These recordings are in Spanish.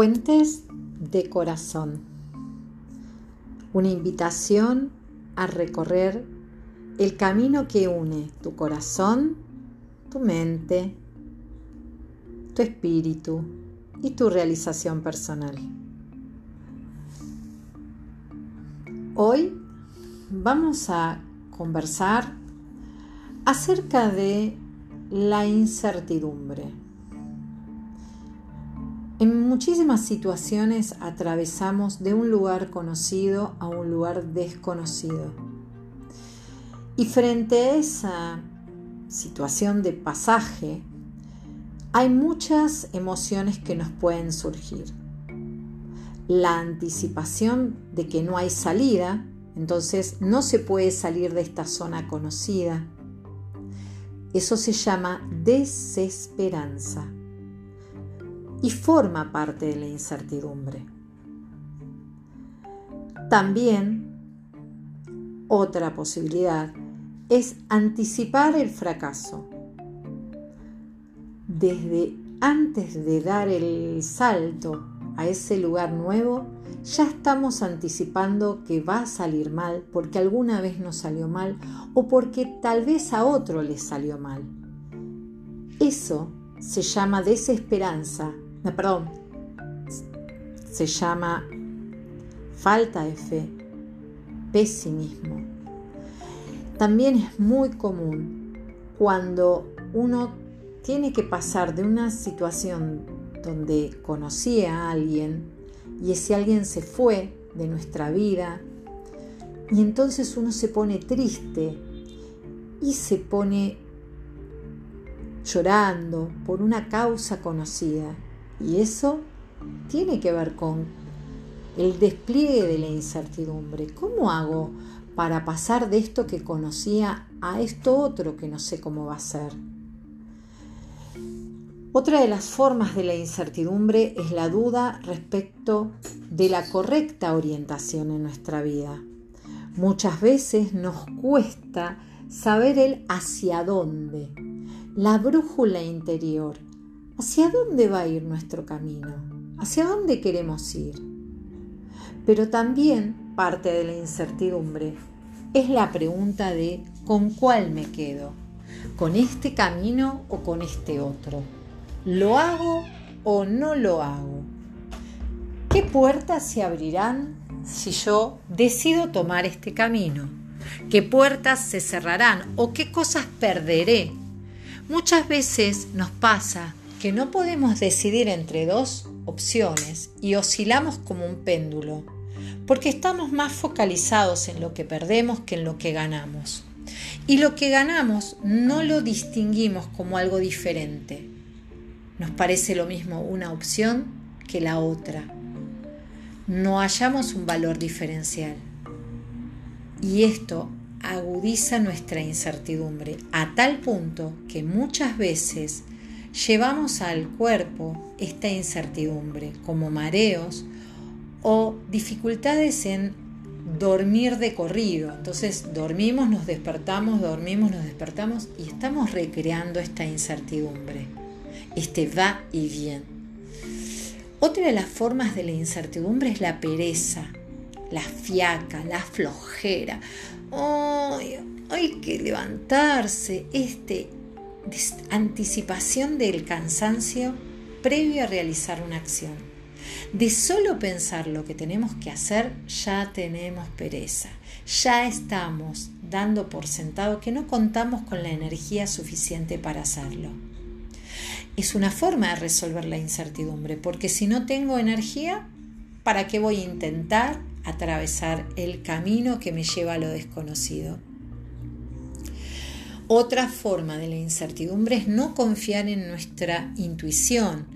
Puentes de corazón. Una invitación a recorrer el camino que une tu corazón, tu mente, tu espíritu y tu realización personal. Hoy vamos a conversar acerca de la incertidumbre. En muchísimas situaciones atravesamos de un lugar conocido a un lugar desconocido. Y frente a esa situación de pasaje, hay muchas emociones que nos pueden surgir. La anticipación de que no hay salida, entonces no se puede salir de esta zona conocida. Eso se llama desesperanza y forma parte de la incertidumbre. También otra posibilidad es anticipar el fracaso. Desde antes de dar el salto a ese lugar nuevo, ya estamos anticipando que va a salir mal porque alguna vez nos salió mal o porque tal vez a otro le salió mal. Eso se llama desesperanza perdón, se llama falta de fe, pesimismo. También es muy común cuando uno tiene que pasar de una situación donde conocía a alguien y ese alguien se fue de nuestra vida y entonces uno se pone triste y se pone llorando por una causa conocida y eso tiene que ver con el despliegue de la incertidumbre. ¿Cómo hago para pasar de esto que conocía a esto otro que no sé cómo va a ser? Otra de las formas de la incertidumbre es la duda respecto de la correcta orientación en nuestra vida. Muchas veces nos cuesta saber el hacia dónde, la brújula interior, ¿Hacia dónde va a ir nuestro camino? ¿Hacia dónde queremos ir? Pero también parte de la incertidumbre es la pregunta de ¿con cuál me quedo? ¿Con este camino o con este otro? ¿Lo hago o no lo hago? ¿Qué puertas se abrirán si yo decido tomar este camino? ¿Qué puertas se cerrarán o qué cosas perderé? Muchas veces nos pasa que no podemos decidir entre dos opciones y oscilamos como un péndulo, porque estamos más focalizados en lo que perdemos que en lo que ganamos. Y lo que ganamos no lo distinguimos como algo diferente. Nos parece lo mismo una opción que la otra. No hallamos un valor diferencial. Y esto agudiza nuestra incertidumbre a tal punto que muchas veces llevamos al cuerpo esta incertidumbre, como mareos o dificultades en dormir de corrido. Entonces dormimos, nos despertamos, dormimos, nos despertamos y estamos recreando esta incertidumbre, este va y viene. Otra de las formas de la incertidumbre es la pereza, la fiaca, la flojera. hay que levantarse, este anticipación del cansancio previo a realizar una acción. De solo pensar lo que tenemos que hacer, ya tenemos pereza, ya estamos dando por sentado que no contamos con la energía suficiente para hacerlo. Es una forma de resolver la incertidumbre, porque si no tengo energía, ¿para qué voy a intentar atravesar el camino que me lleva a lo desconocido? Otra forma de la incertidumbre es no confiar en nuestra intuición,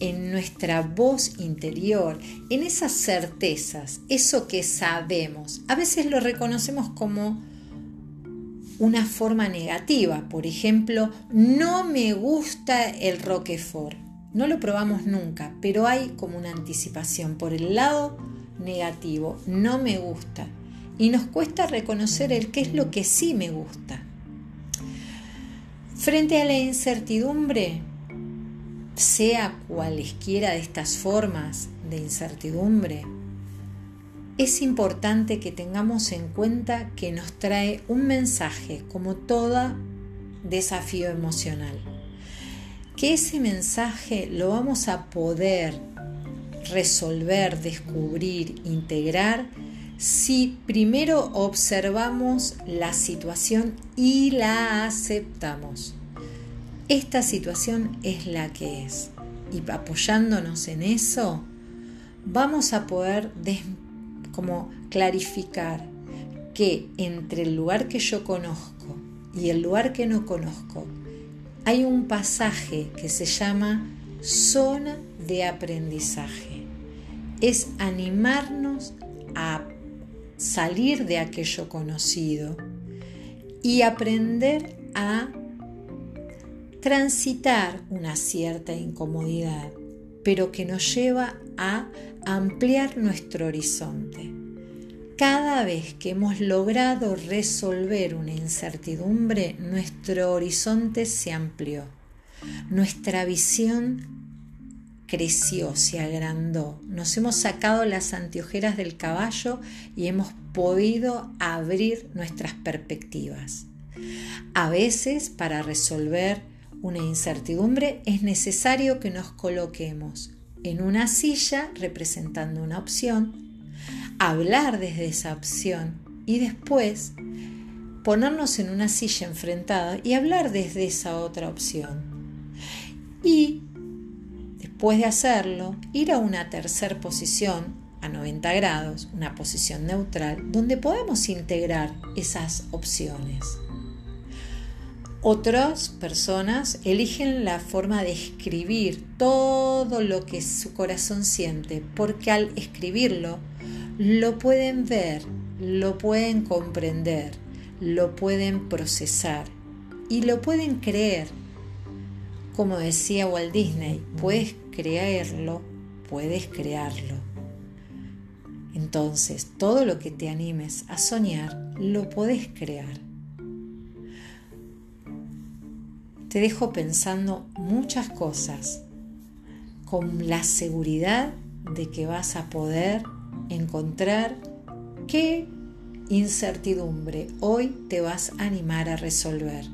en nuestra voz interior, en esas certezas, eso que sabemos. A veces lo reconocemos como una forma negativa. Por ejemplo, no me gusta el Roquefort. No lo probamos nunca, pero hay como una anticipación por el lado negativo. No me gusta. Y nos cuesta reconocer el qué es lo que sí me gusta. Frente a la incertidumbre, sea cualesquiera de estas formas de incertidumbre, es importante que tengamos en cuenta que nos trae un mensaje como todo desafío emocional. Que ese mensaje lo vamos a poder resolver, descubrir, integrar si primero observamos la situación y la aceptamos. Esta situación es la que es y apoyándonos en eso vamos a poder como clarificar que entre el lugar que yo conozco y el lugar que no conozco hay un pasaje que se llama zona de aprendizaje. Es animarnos a salir de aquello conocido y aprender a transitar una cierta incomodidad, pero que nos lleva a ampliar nuestro horizonte. Cada vez que hemos logrado resolver una incertidumbre, nuestro horizonte se amplió, nuestra visión creció, se agrandó. Nos hemos sacado las anteojeras del caballo y hemos podido abrir nuestras perspectivas. A veces, para resolver una incertidumbre, es necesario que nos coloquemos en una silla representando una opción, hablar desde esa opción y después ponernos en una silla enfrentada y hablar desde esa otra opción. Y Después de hacerlo, ir a una tercera posición a 90 grados, una posición neutral, donde podemos integrar esas opciones. Otras personas eligen la forma de escribir todo lo que su corazón siente, porque al escribirlo lo pueden ver, lo pueden comprender, lo pueden procesar y lo pueden creer. Como decía Walt Disney, puedes creerlo, puedes crearlo. Entonces, todo lo que te animes a soñar, lo puedes crear. Te dejo pensando muchas cosas con la seguridad de que vas a poder encontrar qué incertidumbre hoy te vas a animar a resolver.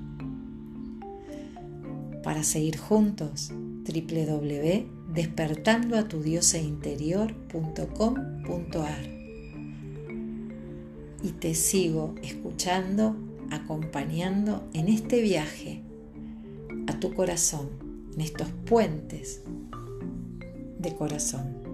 Para seguir juntos, www.despertandoatudiosainterior.com.ar y te sigo escuchando, acompañando en este viaje a tu corazón, en estos puentes de corazón.